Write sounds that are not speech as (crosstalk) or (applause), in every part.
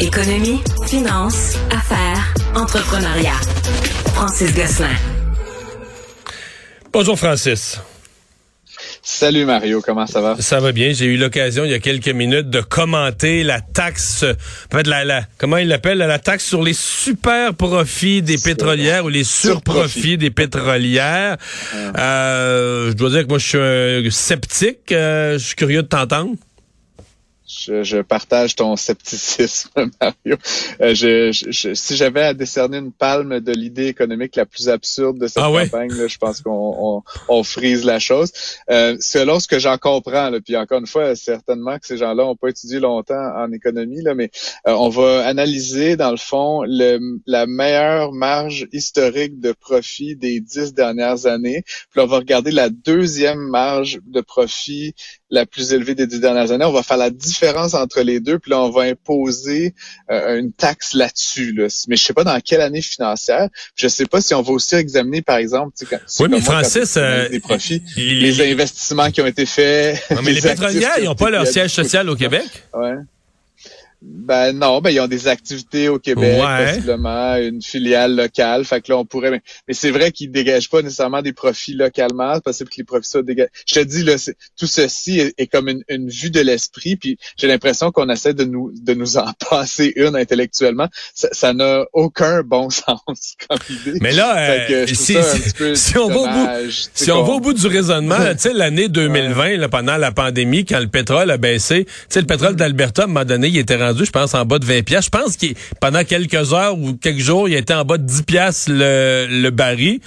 Économie, finance, affaires, entrepreneuriat. Francis Gosselin. Bonjour Francis. Salut Mario, comment ça va? Ça va bien. J'ai eu l'occasion il y a quelques minutes de commenter la taxe, en fait, la, la, comment il l'appelle, la taxe sur les super profits des pétrolières ou les surprofits des pétrolières. Euh, je dois dire que moi je suis un sceptique. Euh, je suis curieux de t'entendre. Je, je, partage ton scepticisme, (laughs) Mario. Euh, je, je, si j'avais à décerner une palme de l'idée économique la plus absurde de cette Ah ouais? campagne, là, je pense qu'on on, on frise la chose. Euh, selon ce que j'en comprends, là, puis encore une fois, certainement que ces gens-là n'ont pas étudié longtemps en économie, là, mais euh, on va analyser, dans le fond, le, la meilleure marge historique de profit des dix dernières années. Puis on va regarder la deuxième marge de profit la plus élevée des dix dernières années. On va faire la différence entre les deux, puis là, on va imposer euh, une taxe là-dessus. Là. Mais je sais pas dans quelle année financière. Je sais pas si on va aussi examiner, par exemple, tu sais, quand, Oui, mais moi, Francis, euh, des profits, les investissements qui ont été faits. Non, mais (laughs) les actifs pétrolières, ils ont n'ont pas leur siège social au Québec? Ouais. Ben non, ben ils ont des activités au Québec, Ouais. possiblement une filiale locale. Fait que là, on pourrait. Mais, mais c'est vrai qu'ils dégagent pas nécessairement des profits localement. C'est possible que les profits soient dégagés. Je te dis là, tout ceci est, est comme une, une vue de l'esprit. Puis j'ai l'impression qu'on essaie de nous de nous en (laughs) passer une intellectuellement. Ça n'a aucun bon (laughs) sens comme idée. Mais là, euh, si, si- on bout, si on va au bout du raisonnement, (laughs) tu sais, l'année 2020, là, pendant la pandémie, quand le pétrole a baissé, tu sais, le pétrole d'Alberta, à un moment donné, il était je pense, en bas de 20 piastres. Je pense qu'il, pendant quelques heures ou quelques jours, il était en bas de 10 piastres le, le baril.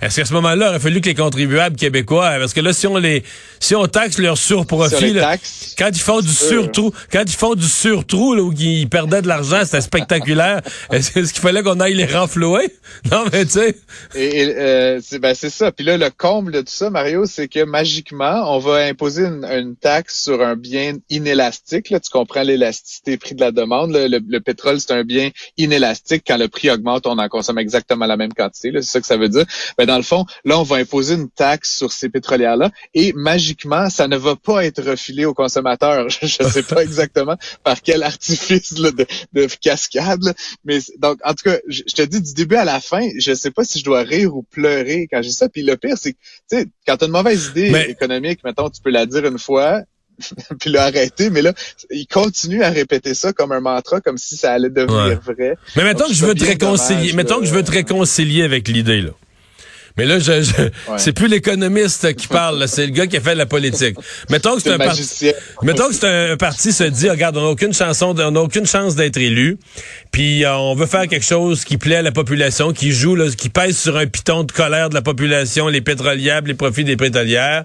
Est-ce qu'à ce moment-là, il aurait fallu que les contribuables québécois, parce que là, si on les, si on taxe leurs sur surprofits, les là, taxes. quand ils font du surtrou, quand ils font du surtrou, là, où ils perdaient de l'argent, c'était spectaculaire. (laughs) Est-ce qu'il fallait qu'on aille les renflouer? (laughs) Non, mais tu sais. Et, et, euh, c'est ben, c'est ça. Puis là, le comble de tout ça, Mario, c'est que magiquement, on va imposer une, une taxe sur un bien inélastique. Là, tu comprends l'élasticité prix de la demande. là. Le, le pétrole, c'est un bien inélastique. Quand le prix augmente, on en consomme exactement la même quantité. C'est ça que ça veut dire. Ben, dans le fond, là, on va imposer une taxe sur ces pétrolières-là. Et magiquement, ça ne va pas être refilé aux consommateurs. (laughs) Je ne sais pas exactement par quel artifice là, de, de cascade. là. Mais donc, en tout cas, je, je te dis du début à la fin, je sais pas si je dois rire ou pleurer quand j'ai ça. Puis le pire, c'est que, tu sais, quand tu as une mauvaise idée Mais- économique, mettons, tu peux la dire une fois, (laughs) puis l'arrêter, mais là, il continue à répéter ça comme un mantra, comme si ça allait devenir vrai. Mais mettons Donc, que je veux te réconcilier, dommage, mettons que je veux te réconcilier avec l'idée, là. Mais là, je, je- c'est plus l'économiste qui parle, c'est le gars qui a fait de la politique. Mettons que c'est un parti. Mettons que c'est un, parti se dit, regarde, on n'a aucune chanson, on n'a aucune chance d'être élu, puis euh, on veut faire quelque chose qui plaît à la population, qui joue, là, qui pèse sur un piton de colère de la population, les pétrolières, les profits des pétrolières.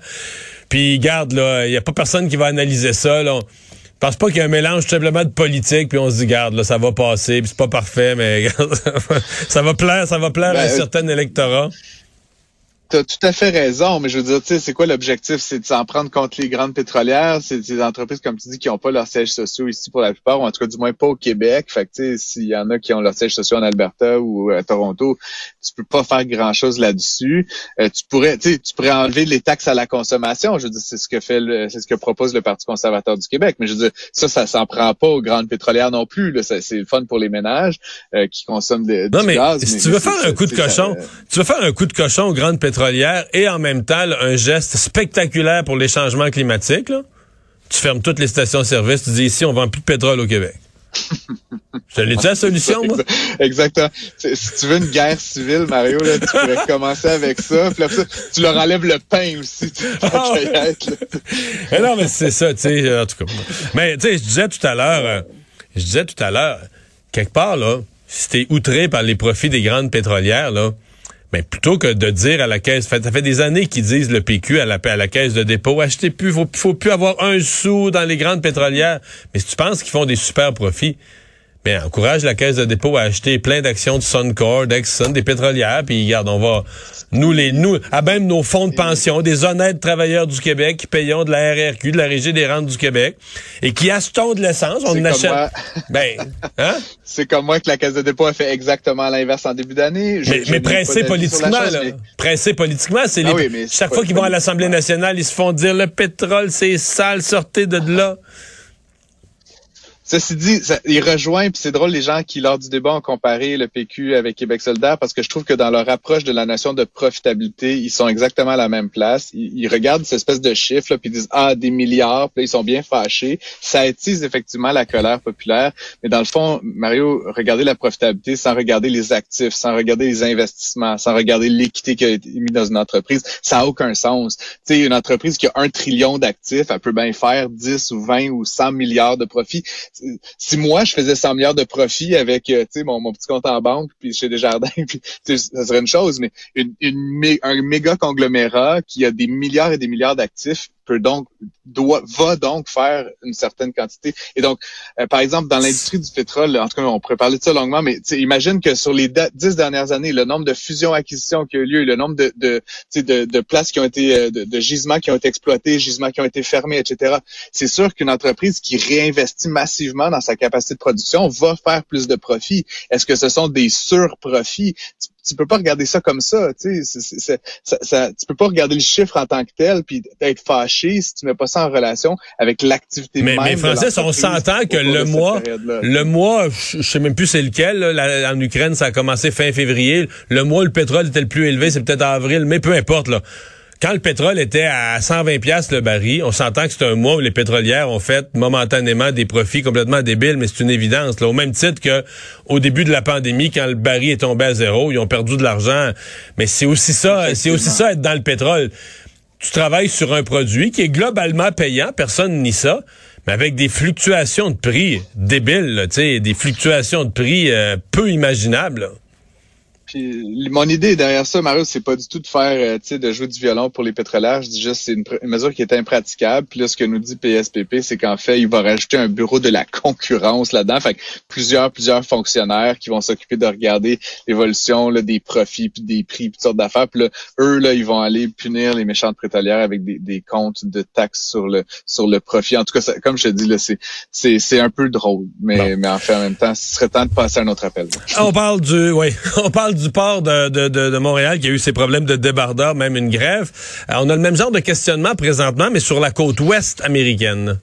Puis garde, là, il y a pas personne qui va analyser ça. Là. On- je pense pas qu'il y a un mélange tout simplement de politique, puis on se dit, garde, là, ça va passer, puis c'est pas parfait, mais (laughs) ça va plaire, ça va plaire à un Ben, certain électorat. T'as tout à fait raison, mais je veux dire, tu sais, c'est quoi l'objectif? C'est de s'en prendre contre les grandes pétrolières? C'est des entreprises, comme tu dis, qui n'ont pas leurs sièges sociaux ici pour la plupart, ou en tout cas, du moins pas au Québec. Fait que, tu sais, s'il y en a qui ont leurs sièges sociaux en Alberta ou à Toronto, tu peux pas faire grand-chose là-dessus. Euh, tu pourrais, tu sais, tu pourrais enlever les taxes à la consommation. Je veux dire, c'est ce que fait le, c'est ce que propose le Parti conservateur du Québec. Mais je veux dire, ça, ça s'en prend pas aux grandes pétrolières non plus. Là. Ça, C'est le fun pour les ménages euh, qui consomment de- Non, du mais gaz. si mais- tu veux mais faire un coup de cochon, ça- tu veux faire un coup de cochon aux grandes pétrolières et en même temps là, un geste spectaculaire pour les changements climatiques, là, tu fermes toutes les stations-service, tu dis ici, on vend plus de pétrole au Québec. (laughs) Dit la solution, moi? Exactement. Si tu veux une guerre civile, Mario, là, tu pourrais (laughs) commencer avec ça. Puis après ça, tu leur enlèves le pain aussi. Ah (laughs) ouais. non, mais c'est ça, tu sais, euh, en tout cas. Mais tu sais, je disais tout à l'heure, euh, je disais tout à l'heure, quelque part, là, si t'es outré par les profits des grandes pétrolières, là, mais plutôt que de dire à la caisse, ça fait des années qu'ils disent le PQ à la, à la caisse de dépôt, achetez plus, faut, faut plus avoir un sou dans les grandes pétrolières. Mais si tu penses qu'ils font des super profits, ben, encourage la caisse de dépôt à acheter plein d'actions de Suncor, d'Exxon, des pétrolières, puis regarde, on va, nous, les, nous, à même nos fonds de pension, des honnêtes travailleurs du Québec qui payons de la RRQ, de la Régie des rentes du Québec, et qui achetons de l'essence, on achète. moi. Ben, hein? C'est comme moi que la Caisse de dépôt a fait exactement l'inverse en début d'année. Mais, mais pressé politiquement, chose, là. mais- Pressé politiquement, c'est Ah les, oui, mais chaque fois qu'ils vont à l'Assemblée nationale, ils se font dire le pétrole, c'est sale, sortez de là. Ceci dit, ça, il rejoint, puis c'est drôle les gens qui, lors du débat, ont comparé le PQ avec Québec solidaire parce que je trouve que dans leur approche de la notion de profitabilité, ils sont exactement à la même place. Ils, regardent cette espèce de chiffre, puis ils disent Ah, des milliards, puis là, ils sont bien fâchés. Ça attise effectivement la colère populaire. Mais dans le fond, Mario, regardez la profitabilité sans regarder les actifs, sans regarder les investissements, sans regarder l'équité qui a été mise dans une entreprise, ça n'a aucun sens. Tu sais, une entreprise qui a un trillion d'actifs, elle peut bien faire 10 ou 20 ou 100 milliards de profits si moi je faisais 100 milliards de profit avec euh, mon, mon petit compte en banque puis chez Desjardins (laughs) puis ça serait une chose mais une, une, un méga conglomérat qui a des milliards et des milliards d'actifs peut donc doit va donc faire une certaine quantité. Et donc, euh, par exemple, dans l'industrie du pétrole, en tout cas, on pourrait parler de ça longuement, mais imagine que sur les dix dernières années, le nombre de fusions-acquisitions qui ont eu lieu, le nombre de, de, de, de places qui ont été, euh, de, de, gisements qui ont été exploités, gisements qui ont été fermés, etc. C'est sûr qu'une entreprise qui réinvestit massivement dans sa capacité de production va faire plus de profits. Est-ce que ce sont des surprofits? tu peux pas regarder ça comme ça. Tu sais, ça, ça, tu peux pas regarder le chiffre en tant que tel puis être fâché si tu mets pas ça en relation avec l'activité mais, même. Mais Francis, on s'entend que le mois, le mois, je sais même plus c'est lequel. Là, en Ukraine, ça a commencé fin février. Le mois où le pétrole était le plus élevé, c'est peut-être avril, mais peu importe là quand le pétrole était à 120 pièces le baril, on s'entend que c'est un mois où les pétrolières ont fait momentanément des profits complètement débiles, mais c'est une évidence. Là, au même titre que au début de la pandémie, quand le baril est tombé à zéro, ils ont perdu de l'argent. Mais c'est aussi ça, c'est aussi ça être dans le pétrole. Tu travailles sur un produit qui est globalement payant, personne nie ça, mais avec des fluctuations de prix débiles, sais, des fluctuations de prix euh, peu imaginables mon idée derrière ça, Mario, c'est pas du tout de faire, euh, tu sais, de jouer du violon pour les pétrolières. Je dis juste c'est une, mesure qui est impraticable. Puis là, ce que nous dit PSPP, c'est qu'en fait, il va rajouter un bureau de la (laughs) concurrence là-dedans. Fait que plusieurs, plusieurs fonctionnaires qui vont s'occuper de regarder l'évolution des profits, puis des prix, puis toutes sortes d'affaires. Puis là, eux, là, ils vont aller punir les méchantes pétrolières avec des, des comptes de taxes sur le sur le profit. En tout cas, comme je te dis, là, c'est c'est c'est un peu drôle, mais mais en fait, en même temps, ce serait temps de passer à un autre appel. On parle du, oui, (laughs) on parle du port de, Montréal qui a eu ses problèmes de débardeur, même une grève. Euh, on a le même genre de questionnement présentement, mais sur la côte ouest américaine.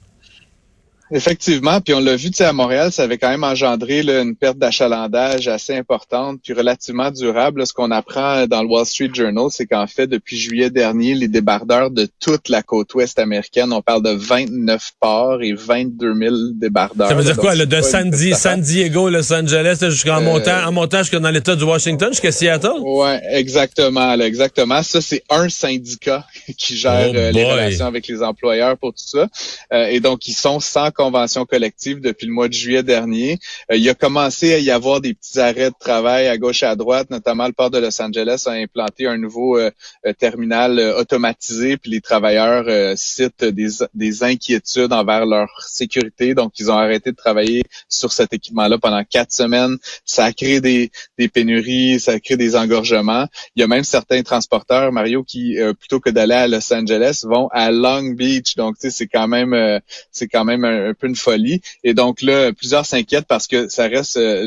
Effectivement, puis on l'a vu, tu sais, à Montréal, ça avait quand même engendré une perte d'achalandage assez importante, puis relativement durable. ce qu'on apprend dans le Wall Street Journal, c'est qu'en fait, depuis juillet dernier, les débardeurs de toute la côte ouest américaine, on parle de 29 ports et 22 000 débardeurs. Ça veut dire quoi, de San, Diego, Los Angeles, jusqu'en euh, montant, en montant jusqu'à dans l'État du Washington, jusqu'à Seattle? Ouais, exactement, exactement. Ça, c'est un syndicat (laughs) qui gère oh euh, les relations avec les employeurs pour tout ça. Euh, et donc, ils sont sans convention collective depuis le mois de juillet dernier. Euh, il a commencé à y avoir des petits arrêts de travail à gauche et à droite, notamment le port de Los Angeles a implanté un nouveau euh, euh, terminal automatisé, puis les travailleurs citent des, des inquiétudes envers leur sécurité, donc ils ont arrêté de travailler sur cet équipement-là pendant quatre semaines. Ça a créé des, des pénuries, ça a créé des engorgements. Il y a même certains transporteurs, Mario, qui plutôt que d'aller à Los Angeles, vont à Long Beach. Donc, tu sais, c'est quand même, c'est quand même un, un peu une folie. Et donc là, plusieurs s'inquiètent parce que ça reste euh,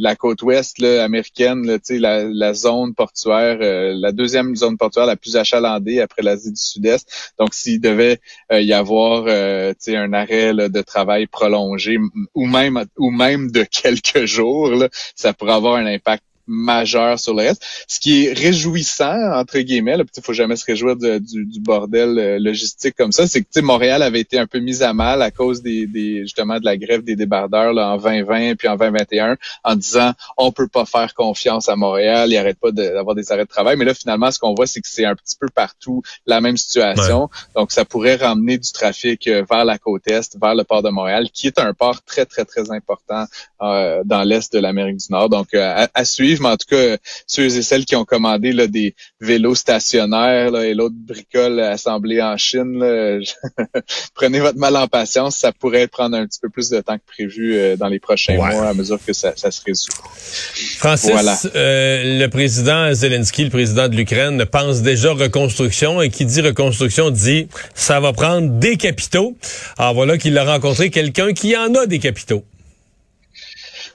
la côte ouest là, américaine, là, la, la zone portuaire, euh, la deuxième zone portuaire la plus achalandée après l'Asie du Sud-Est. Donc s'il devait euh, y avoir un arrêt de travail prolongé ou même ou même de (laughs) quelques jours, là, ça pourrait avoir un impact majeur sur le reste. Ce qui est réjouissant, entre guillemets, il faut jamais se réjouir du, du, bordel euh, logistique comme ça, c'est que Montréal avait été un peu mise à mal à cause des, des justement de la grève des débardeurs là, en 2020 puis en 2021 en disant on peut pas faire confiance à Montréal, il arrête pas d'avoir des arrêts de travail. Mais là, finalement, ce qu'on voit, c'est que c'est un petit peu partout la même situation. Donc, ça pourrait ramener du trafic euh, vers la côte Est, vers le port de Montréal, qui est un port très, très, très important euh, dans l'Est de l'Amérique du Nord. Donc, à, à suivre mais en tout cas, ceux et celles qui ont commandé là, des vélos stationnaires et l'autre bricole assemblée en Chine, (laughs) prenez votre mal en patience. Ça pourrait prendre un petit peu plus de temps que prévu euh, dans les prochains mois à mesure que ça, se résout. Francis, euh, le président Zelensky, le président de l'Ukraine, pense déjà reconstruction et qui dit reconstruction dit ça va prendre des capitaux. Alors voilà qu'il a rencontré quelqu'un qui en a des capitaux.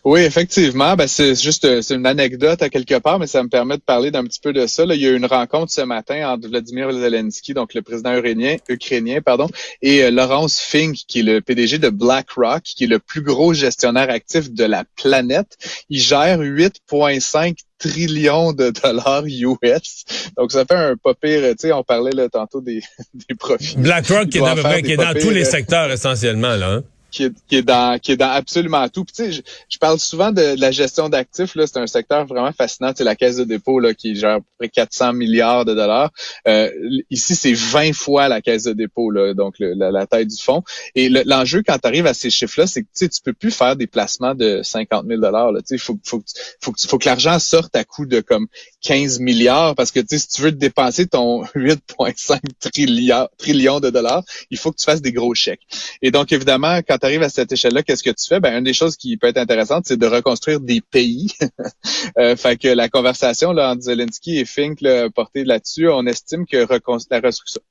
Oui, effectivement. Ben, c'est juste euh, c'est une anecdote à quelque part, mais ça me permet de parler d'un petit peu de ça. Là, il y a eu une rencontre ce matin entre Vladimir Zelensky, donc le président ukrainien, ukrainien pardon, et euh, Laurence Fink, qui est le PDG de BlackRock, qui est le plus gros gestionnaire actif de la planète. Il gère 8,5 trillions de dollars US. Donc, ça fait un pas pire, tu sais, on parlait là, tantôt des, (laughs) des profits. BlackRock qui est, qui est dans tous les secteurs essentiellement, là. Hein? Qui est, qui est dans qui est dans absolument tout. Puis, tu sais, je, je, parle souvent de, la gestion d'actifs. Là, c'est un secteur vraiment fascinant. C'est la caisse de dépôt là qui gère à peu près 400 milliards de dollars. Euh, ici, c'est 20 fois la caisse de dépôt là, donc la, la, taille du fonds. Et l'enjeu quand tu arrives à ces chiffres-là, c'est que tu sais, tu peux plus faire des placements de 50 000 dollars. Tu sais, faut faut faut que, faut que l'argent sorte à coût de comme 15 milliards parce que si tu veux dépenser ton 8,5 trillions trillions de dollars, il faut que tu fasses des gros chèques. Et donc évidemment, quand tu arrives à cette échelle-là, qu'est-ce que tu fais? Ben, une des choses qui peut être intéressante, c'est de reconstruire des pays. (laughs) euh, fait que la conversation là, entre Zelensky et Fink là, portée là-dessus, on estime que la reconstruction,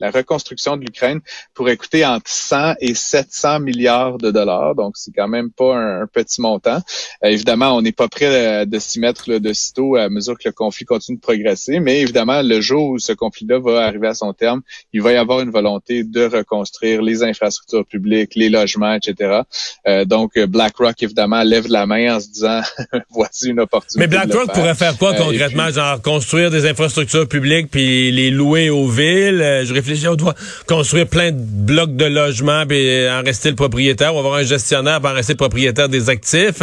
la reconstruction de l'Ukraine pourrait coûter entre 100 et 700 milliards de dollars. Donc, c'est quand même pas un, petit montant. Euh, évidemment, on n'est pas prêt euh, de s'y mettre là, de sitôt à mesure que le conflit continue de progresser. Mais évidemment, le jour où ce conflit-là va arriver à son terme, il va y avoir une volonté de reconstruire les infrastructures publiques, les logements, etc. Euh, donc, BlackRock, évidemment, lève la main en se disant, (laughs) voici une opportunité. Mais BlackRock pourrait faire quoi concrètement? Genre construire des infrastructures publiques puis les louer aux villes? Je réfléchis, on doit construire plein de blocs de logements et en rester le propriétaire, ou avoir un gestionnaire pour en rester le propriétaire des actifs.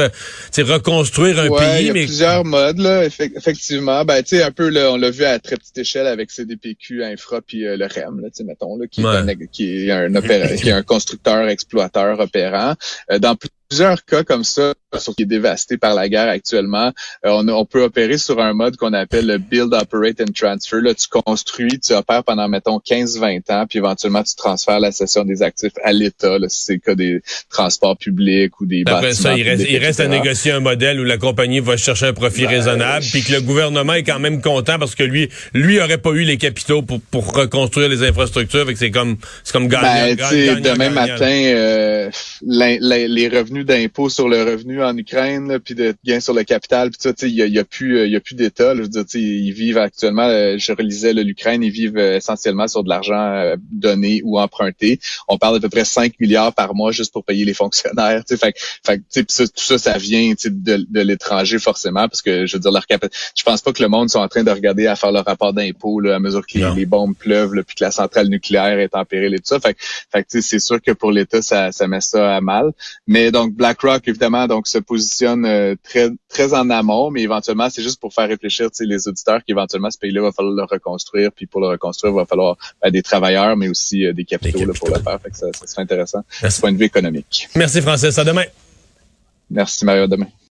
C'est reconstruire un pays. Il y a plusieurs modes, là, effectivement. Ben, tu sais, un peu, là, on l'a vu à très petite échelle avec CDPQ, Infra, puis euh, le REM, là, mettons, là, qui, est un, qui est un qui est un constructeur, exploiteur, opérant. Euh, dans plusieurs cas comme ça, qui est dévasté par la guerre actuellement, euh, on, on, peut opérer sur un mode qu'on appelle le build, operate and transfer. Là, tu construis, tu opères pendant, mettons, 15-20 ans, puis éventuellement, tu transfères la cession des actifs à l'État, si c'est le cas des transports publics ou des Après ça, il reste, il reste à négocier un modèle où la compagnie va chercher un profit ben, raisonnable, puis que le gouvernement est quand même content parce que lui, lui aurait pas eu les capitaux pour, pour reconstruire les infrastructures, fait que c'est comme, c'est comme gagnant, ben, Demain matin, euh, les revenus d'impôts sur le revenu en Ukraine, puis de gains sur le capital, puis ça, il y a, y a plus, il y a plus d'État. Je veux dire, ils vivent actuellement, euh, je relisais l'Ukraine, ils vivent euh, essentiellement sur de l'argent euh, donné ou emprunté. On parle d'à peu près 5 milliards par mois juste pour payer les fonctionnaires. Fait, fait, ça, tout ça, ça vient de, de l'étranger forcément, parce que je veux dire, leur je pense pas que le monde soit en train de regarder à faire leur rapport d'impôts à mesure que les, bombes pleuvent, puis que la centrale nucléaire est en péril et tout ça. Fait, fait c'est sûr que pour l'État, ça, ça met ça à mal. Mais donc BlackRock, évidemment, donc se positionne euh, très très en amont, mais éventuellement, c'est juste pour faire réfléchir les auditeurs qu'éventuellement, ce pays-là va falloir le reconstruire, puis pour le reconstruire, il va falloir ben, des travailleurs, mais aussi euh, des capitaux, pour le faire. Fait que ça, ça serait intéressant du point de vue économique. Merci, Francis. À demain. Merci, Mario. À demain.